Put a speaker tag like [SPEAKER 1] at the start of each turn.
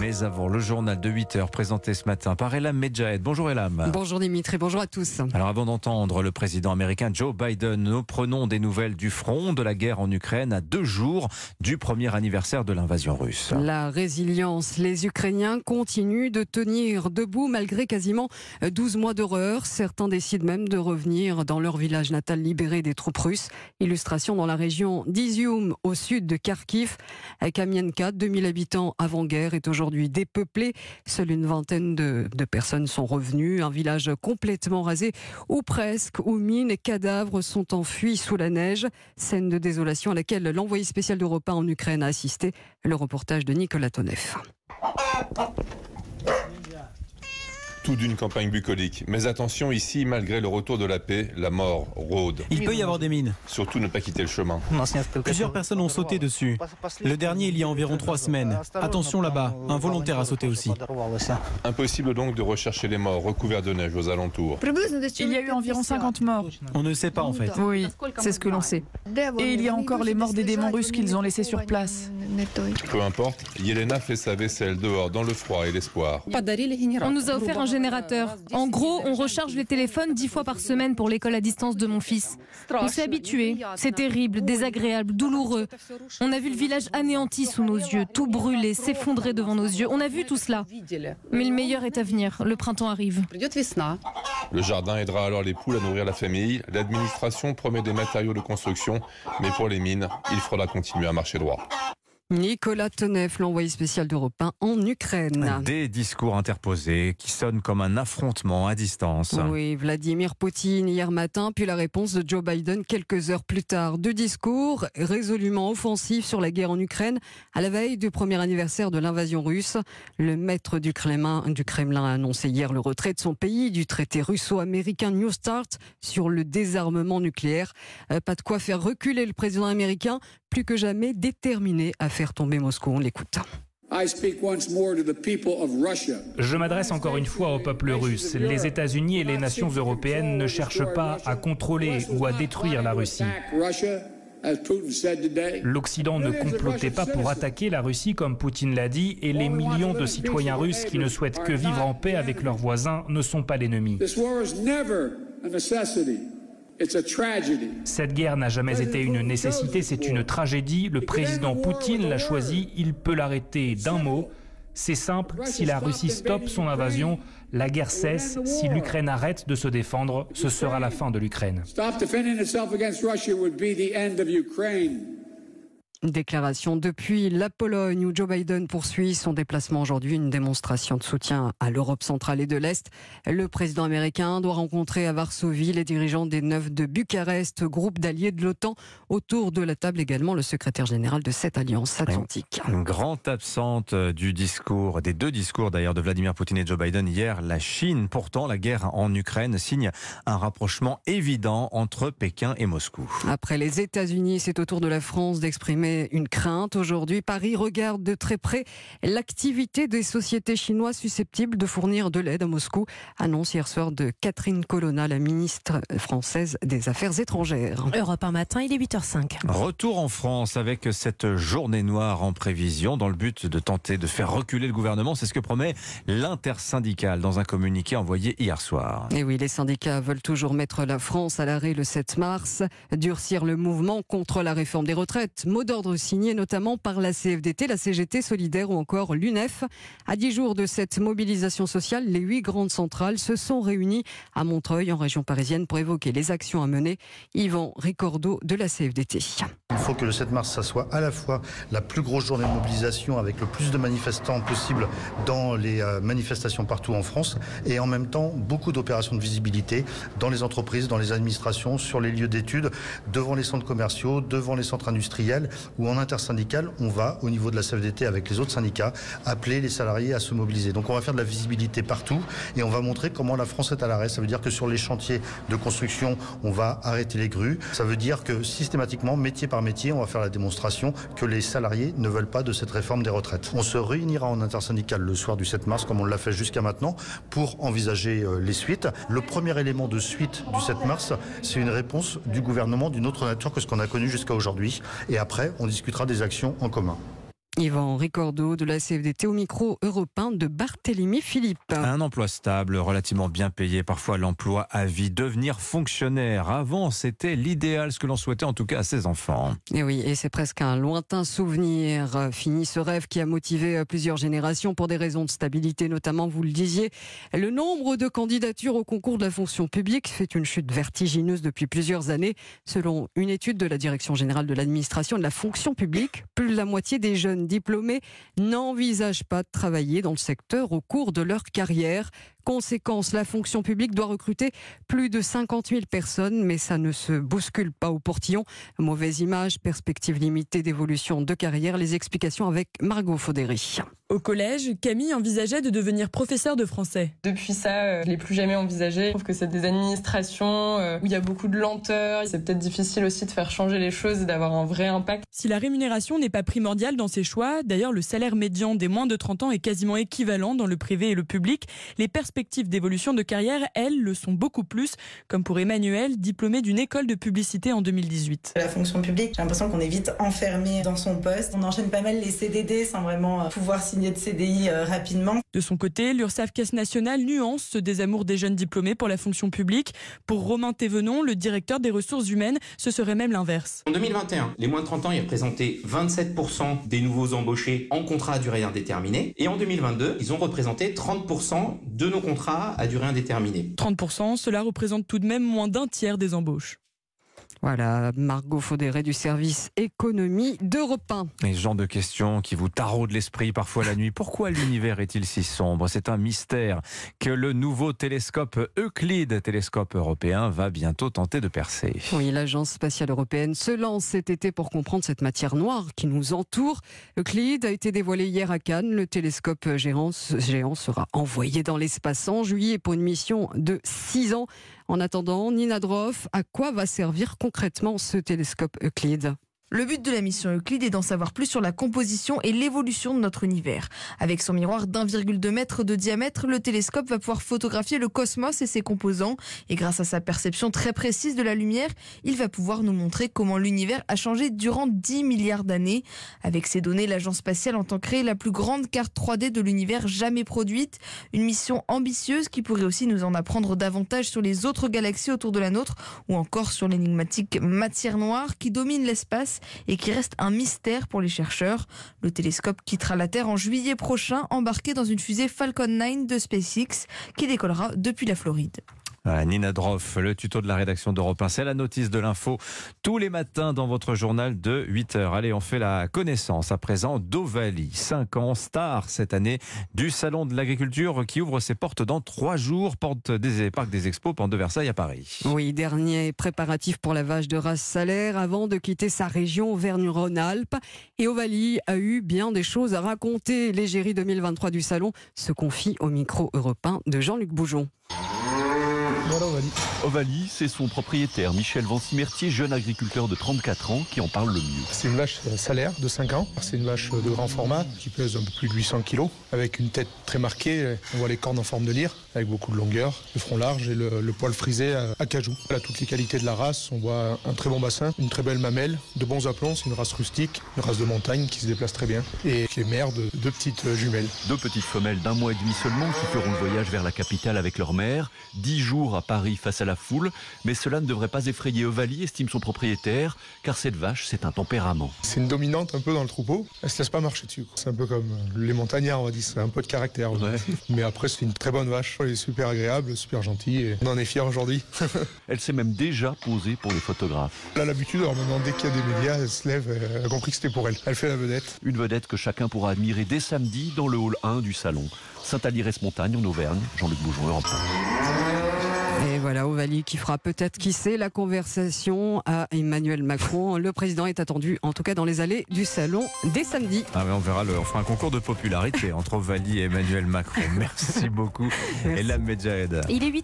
[SPEAKER 1] Mais avant, le journal de 8 heures présenté ce matin par Elam Medjahed. Bonjour Elam.
[SPEAKER 2] Bonjour Dimitri, bonjour à tous.
[SPEAKER 1] Alors avant d'entendre le président américain Joe Biden, nous prenons des nouvelles du front de la guerre en Ukraine à deux jours du premier anniversaire de l'invasion russe.
[SPEAKER 2] La résilience, les Ukrainiens continuent de tenir debout malgré quasiment 12 mois d'horreur. Certains décident même de revenir dans leur village natal libéré des troupes russes. Illustration dans la région d'Izium au sud de Kharkiv. Kamienka, 2000 habitants avant-guerre, est aujourd'hui dépeuplé. Seule une vingtaine de, personnes sont revenues. Un village complètement rasé, ou presque, où mines et cadavres sont enfuis sous la neige. Scène de désolation à laquelle l'envoyé spécial d'Europe en Ukraine a assisté. Le reportage de Nicolas Tonev.
[SPEAKER 3] Tout d'une campagne bucolique. Mais attention, ici, malgré le retour de la paix, la mort rôde.
[SPEAKER 4] Il peut y avoir des mines.
[SPEAKER 3] Surtout ne pas quitter le chemin.
[SPEAKER 4] Plusieurs personnes ont sauté dessus. Le dernier, il y a environ trois semaines. Attention là-bas, un volontaire a sauté aussi.
[SPEAKER 3] Impossible donc de rechercher les morts recouverts de neige aux alentours.
[SPEAKER 5] Il y a eu environ 50 morts.
[SPEAKER 4] On ne sait pas en fait.
[SPEAKER 5] Oui, c'est ce que l'on sait. Et il y a encore les morts des démons russes qu'ils ont laissés sur place.
[SPEAKER 3] Peu importe, Yelena fait sa vaisselle dehors dans le froid et l'espoir.
[SPEAKER 6] On nous a offert un En gros, on recharge les téléphones dix fois par semaine pour l'école à distance de mon fils. On s'est habitué. C'est terrible, désagréable, douloureux. On a vu le village anéanti sous nos yeux, tout brûlé, s'effondrer devant nos yeux. On a vu tout cela. Mais le meilleur est à venir. Le printemps arrive.
[SPEAKER 3] Le jardin aidera alors les poules à nourrir la famille. L'administration promet des matériaux de construction, mais pour les mines, il faudra continuer à marcher droit.
[SPEAKER 2] Nicolas Teneff, l'envoyé spécial d'Europe 1 en Ukraine.
[SPEAKER 1] Des discours interposés qui sonnent comme un affrontement à distance.
[SPEAKER 2] Oui, Vladimir Poutine hier matin, puis la réponse de Joe Biden quelques heures plus tard. Deux discours résolument offensifs sur la guerre en Ukraine à la veille du premier anniversaire de l'invasion russe. Le maître du Kremlin, du Kremlin a annoncé hier le retrait de son pays du traité russo-américain New Start sur le désarmement nucléaire. Pas de quoi faire reculer le président américain, plus que jamais déterminé à faire tomber Moscou. On l'écoute.
[SPEAKER 7] Je m'adresse encore une fois au peuple russe. Les États-Unis et les nations européennes ne cherchent pas à contrôler ou à détruire la Russie. L'Occident ne complotait pas pour attaquer la Russie comme Poutine l'a dit et les millions de citoyens russes qui ne souhaitent que vivre en paix avec leurs voisins ne sont pas l'ennemi. Cette guerre n'a jamais été une nécessité, c'est une tragédie. Le président Poutine l'a choisi, il peut l'arrêter d'un mot. C'est simple, si la Russie stoppe son invasion, la guerre cesse. Si l'Ukraine arrête de se défendre, ce sera la fin de l'Ukraine.
[SPEAKER 2] Déclaration depuis la Pologne où Joe Biden poursuit son déplacement aujourd'hui, une démonstration de soutien à l'Europe centrale et de l'Est. Le président américain doit rencontrer à Varsovie les dirigeants des neuf de Bucarest, groupe d'alliés de l'OTAN. Autour de la table également le secrétaire général de cette alliance atlantique.
[SPEAKER 1] Une grande absente du discours, des deux discours d'ailleurs de Vladimir Poutine et Joe Biden hier, la Chine. Pourtant, la guerre en Ukraine signe un rapprochement évident entre Pékin et Moscou.
[SPEAKER 2] Après les États-Unis, c'est au tour de la France d'exprimer une crainte aujourd'hui. Paris regarde de très près l'activité des sociétés chinoises susceptibles de fournir de l'aide à Moscou. Annonce hier soir de Catherine Colonna, la ministre française des Affaires étrangères.
[SPEAKER 8] Europe un matin, il est 8h05.
[SPEAKER 1] Retour en France avec cette journée noire en prévision dans le but de tenter de faire reculer le gouvernement. C'est ce que promet l'intersyndicale dans un communiqué envoyé hier soir.
[SPEAKER 2] Et oui, les syndicats veulent toujours mettre la France à l'arrêt le 7 mars, durcir le mouvement contre la réforme des retraites. Mot signé notamment par la CFDT, la CGT solidaire ou encore l'UNEF. À dix jours de cette mobilisation sociale, les huit grandes centrales se sont réunies à Montreuil, en région parisienne, pour évoquer les actions à mener. Yvan Ricordo de la CFDT.
[SPEAKER 9] Il faut que le 7 mars, ça soit à la fois la plus grosse journée de mobilisation avec le plus de manifestants possible dans les manifestations partout en France et en même temps beaucoup d'opérations de visibilité dans les entreprises, dans les administrations, sur les lieux d'études, devant les centres commerciaux, devant les centres industriels ou en intersyndical, on va, au niveau de la CFDT avec les autres syndicats, appeler les salariés à se mobiliser. Donc on va faire de la visibilité partout et on va montrer comment la France est à l'arrêt. Ça veut dire que sur les chantiers de construction, on va arrêter les grues. Ça veut dire que systématiquement, métier par on va faire la démonstration que les salariés ne veulent pas de cette réforme des retraites. On se réunira en intersyndical le soir du 7 mars, comme on l'a fait jusqu'à maintenant, pour envisager les suites. Le premier élément de suite du 7 mars, c'est une réponse du gouvernement d'une autre nature que ce qu'on a connu jusqu'à aujourd'hui. Et après, on discutera des actions en commun.
[SPEAKER 2] Yvan Ricordo de la CFDT au micro européen de Barthélemy Philippe.
[SPEAKER 1] Un emploi stable, relativement bien payé, parfois l'emploi à vie, devenir fonctionnaire. Avant, c'était l'idéal, ce que l'on souhaitait en tout cas à ses enfants.
[SPEAKER 2] Et oui, et c'est presque un lointain souvenir. Fini ce rêve qui a motivé plusieurs générations pour des raisons de stabilité, notamment, vous le disiez. Le nombre de candidatures au concours de la fonction publique fait une chute vertigineuse depuis plusieurs années. Selon une étude de la Direction générale de l'administration de la fonction publique, plus de la moitié des jeunes diplômés n'envisagent pas de travailler dans le secteur au cours de leur carrière. Conséquence, la fonction publique doit recruter plus de 50 000 personnes, mais ça ne se bouscule pas au portillon. Mauvaise image, perspective limitée d'évolution de carrière. Les explications avec Margot Faudéry.
[SPEAKER 10] Au collège, Camille envisageait de devenir professeur de français.
[SPEAKER 11] Depuis ça, euh, je l'ai plus jamais envisagé. Je trouve que c'est des administrations euh, où il y a beaucoup de lenteur. C'est peut-être difficile aussi de faire changer les choses et d'avoir un vrai impact.
[SPEAKER 10] Si la rémunération n'est pas primordiale dans ses choix, d'ailleurs le salaire médian des moins de 30 ans est quasiment équivalent dans le privé et le public. Les perspectives d'évolution de carrière, elles, le sont beaucoup plus, comme pour Emmanuel, diplômé d'une école de publicité en 2018.
[SPEAKER 12] La fonction publique, j'ai l'impression qu'on est vite enfermé dans son poste. On enchaîne pas mal les CDD sans vraiment pouvoir signer de CDI euh, rapidement.
[SPEAKER 10] De son côté, l'URSSAF Caisse nationale nuance ce désamour des jeunes diplômés pour la fonction publique. Pour Romain Thévenon, le directeur des ressources humaines, ce serait même l'inverse.
[SPEAKER 13] En 2021, les moins de 30 ans y représentaient 27% des nouveaux embauchés en contrat à durée indéterminée. Et en 2022, ils ont représenté 30% de nos contrats à durée indéterminée.
[SPEAKER 10] 30%, cela représente tout de même moins d'un tiers des embauches.
[SPEAKER 2] Voilà, Margot Faudéré du service économie d'Europe 1.
[SPEAKER 1] Et ce genre de questions qui vous taraudent l'esprit parfois la nuit. Pourquoi l'univers est-il si sombre? C'est un mystère que le nouveau télescope Euclide, télescope européen, va bientôt tenter de percer.
[SPEAKER 2] Oui, l'agence spatiale européenne se lance cet été pour comprendre cette matière noire qui nous entoure. Euclide a été dévoilé hier à Cannes. Le télescope géant, géant sera envoyé dans l'espace en juillet pour une mission de 6 ans. En attendant, Nina Droff, à quoi va servir concrètement ce télescope Euclide?
[SPEAKER 14] Le but de la mission Euclide est d'en savoir plus sur la composition et l'évolution de notre univers. Avec son miroir d'1,2 mètre de diamètre, le télescope va pouvoir photographier le cosmos et ses composants. Et grâce à sa perception très précise de la lumière, il va pouvoir nous montrer comment l'univers a changé durant 10 milliards d'années. Avec ces données, l'agence spatiale entend créer la plus grande carte 3D de l'univers jamais produite. Une mission ambitieuse qui pourrait aussi nous en apprendre davantage sur les autres galaxies autour de la nôtre ou encore sur l'énigmatique matière noire qui domine l'espace et qui reste un mystère pour les chercheurs. Le télescope quittera la Terre en juillet prochain, embarqué dans une fusée Falcon 9 de SpaceX qui décollera depuis la Floride.
[SPEAKER 1] Nina Droff, le tuto de la rédaction d'Europe 1, c'est la notice de l'info tous les matins dans votre journal de 8 heures. Allez, on fait la connaissance à présent d'Ovalie, 5 ans, star cette année du Salon de l'Agriculture qui ouvre ses portes dans 3 jours, porte des parcs des expos, porte de Versailles à Paris.
[SPEAKER 2] Oui, dernier préparatif pour la vache de race salaire avant de quitter sa région Auvergne-Rhône-Alpes. Et Ovalie a eu bien des choses à raconter. L'égérie 2023 du Salon se confie au micro européen de Jean-Luc Boujon.
[SPEAKER 15] Voilà Ovalie. Ovalie, c'est son propriétaire, Michel Vancimertier, jeune agriculteur de 34 ans, qui en parle le mieux.
[SPEAKER 16] C'est une vache salaire de 5 ans. C'est une vache de grand format qui pèse un peu plus de 800 kg, avec une tête très marquée. On voit les cornes en forme de lyre, avec beaucoup de longueur, le front large et le, le poil frisé à, à, cajou. Elle a toutes les qualités de la race. On voit un très bon bassin, une très belle mamelle, de bons aplombs. C'est une race rustique, une race de montagne qui se déplace très bien et qui est mère de deux petites jumelles.
[SPEAKER 15] Deux petites femelles d'un mois et demi seulement qui feront le voyage vers la capitale avec leur mère. Dix jours à Paris face à la foule, mais cela ne devrait pas effrayer Ovalie, estime son propriétaire, car cette vache, c'est un tempérament.
[SPEAKER 16] C'est une dominante un peu dans le troupeau, elle se laisse pas marcher dessus. C'est un peu comme les montagnards, on va dire, c'est un peu de caractère. Ouais. Mais après, c'est une très bonne vache, elle est super agréable, super gentille, et on en est fiers aujourd'hui.
[SPEAKER 15] elle s'est même déjà posée pour les photographes.
[SPEAKER 16] Elle a l'habitude, maintenant, dès qu'il y a des médias, elle se lève, elle a compris que c'était pour elle. Elle fait la vedette.
[SPEAKER 15] Une vedette que chacun pourra admirer dès samedi dans le hall 1 du salon. Saint-Alirès-Montagne en Auvergne, Jean-Luc Boujon, Europe 1.
[SPEAKER 2] Et voilà, Ovalie qui fera peut-être, qui sait, la conversation à Emmanuel Macron. Le président est attendu, en tout cas dans les allées du salon, dès samedi.
[SPEAKER 1] Ah on verra, le, on fera un concours de popularité entre Ovalie et Emmanuel Macron. Merci beaucoup.
[SPEAKER 2] Merci.
[SPEAKER 1] Et la Medjahed.
[SPEAKER 6] Il est 8